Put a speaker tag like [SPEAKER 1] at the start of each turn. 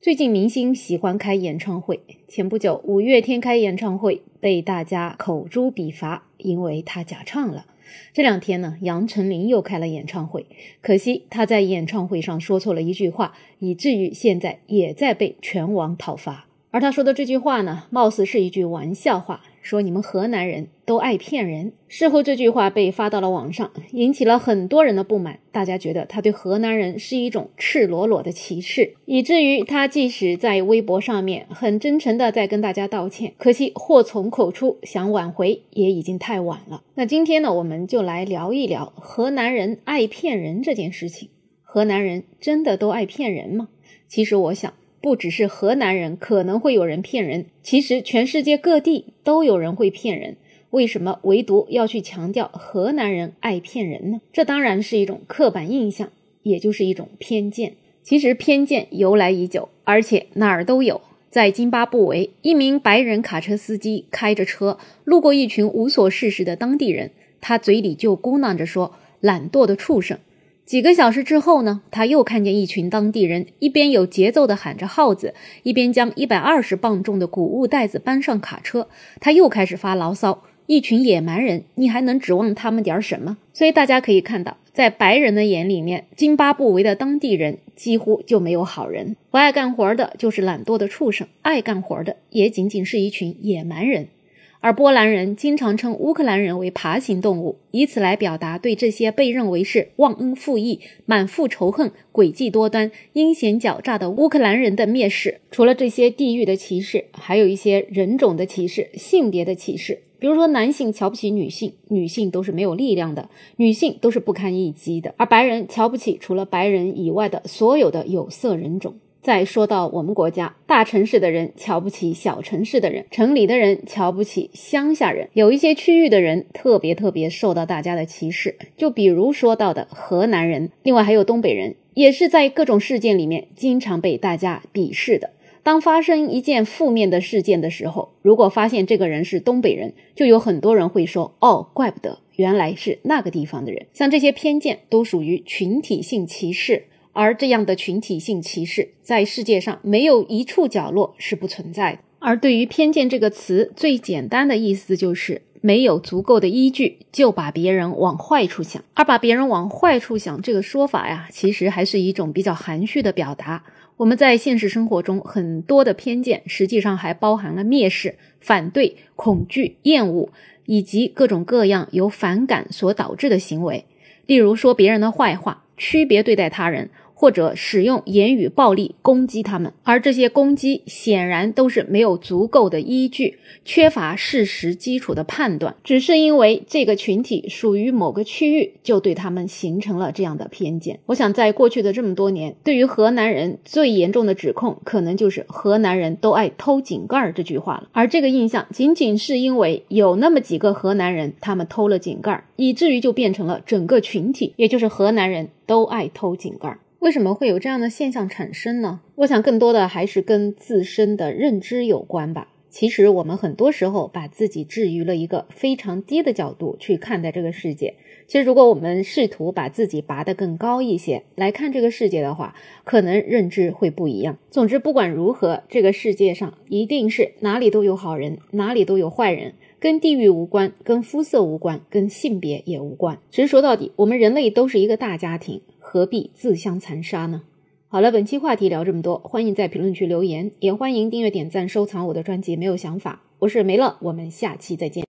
[SPEAKER 1] 最近明星喜欢开演唱会，前不久五月天开演唱会被大家口诛笔伐，因为他假唱了。这两天呢，杨丞琳又开了演唱会，可惜他在演唱会上说错了一句话，以至于现在也在被全网讨伐。而他说的这句话呢，貌似是一句玩笑话。说你们河南人都爱骗人。事后这句话被发到了网上，引起了很多人的不满。大家觉得他对河南人是一种赤裸裸的歧视，以至于他即使在微博上面很真诚的在跟大家道歉，可惜祸从口出，想挽回也已经太晚了。那今天呢，我们就来聊一聊河南人爱骗人这件事情。河南人真的都爱骗人吗？其实我想。不只是河南人可能会有人骗人，其实全世界各地都有人会骗人。为什么唯独要去强调河南人爱骗人呢？这当然是一种刻板印象，也就是一种偏见。其实偏见由来已久，而且哪儿都有。在津巴布韦，一名白人卡车司机开着车路过一群无所事事的当地人，他嘴里就咕囔着说：“懒惰的畜生。”几个小时之后呢，他又看见一群当地人一边有节奏地喊着号子，一边将一百二十磅重的谷物袋子搬上卡车。他又开始发牢骚：“一群野蛮人，你还能指望他们点什么？”所以大家可以看到，在白人的眼里面，津巴布韦的当地人几乎就没有好人，不爱干活的就是懒惰的畜生，爱干活的也仅仅是一群野蛮人。而波兰人经常称乌克兰人为爬行动物，以此来表达对这些被认为是忘恩负义、满腹仇恨、诡计多端、阴险狡诈的乌克兰人的蔑视。除了这些地域的歧视，还有一些人种的歧视、性别的歧视。比如说，男性瞧不起女性，女性都是没有力量的，女性都是不堪一击的。而白人瞧不起除了白人以外的所有的有色人种。再说到我们国家，大城市的人瞧不起小城市的人，城里的人瞧不起乡下人，有一些区域的人特别特别受到大家的歧视。就比如说到的河南人，另外还有东北人，也是在各种事件里面经常被大家鄙视的。当发生一件负面的事件的时候，如果发现这个人是东北人，就有很多人会说：“哦，怪不得原来是那个地方的人。”像这些偏见都属于群体性歧视。而这样的群体性歧视，在世界上没有一处角落是不存在的。而对于偏见这个词，最简单的意思就是没有足够的依据，就把别人往坏处想。而把别人往坏处想这个说法呀，其实还是一种比较含蓄的表达。我们在现实生活中很多的偏见，实际上还包含了蔑视、反对、恐惧、厌恶，以及各种各样由反感所导致的行为，例如说别人的坏话。区别对待他人。或者使用言语暴力攻击他们，而这些攻击显然都是没有足够的依据，缺乏事实基础的判断，只是因为这个群体属于某个区域，就对他们形成了这样的偏见。我想，在过去的这么多年，对于河南人最严重的指控，可能就是河南人都爱偷井盖这句话了。而这个印象，仅仅是因为有那么几个河南人，他们偷了井盖，以至于就变成了整个群体，也就是河南人都爱偷井盖。为什么会有这样的现象产生呢？我想更多的还是跟自身的认知有关吧。其实我们很多时候把自己置于了一个非常低的角度去看待这个世界。其实如果我们试图把自己拔得更高一些来看这个世界的话，可能认知会不一样。总之，不管如何，这个世界上一定是哪里都有好人，哪里都有坏人，跟地域无关，跟肤色无关，跟性别也无关。其实说到底，我们人类都是一个大家庭。何必自相残杀呢？好了，本期话题聊这么多，欢迎在评论区留言，也欢迎订阅、点赞、收藏我的专辑。没有想法，我是梅乐，我们下期再见。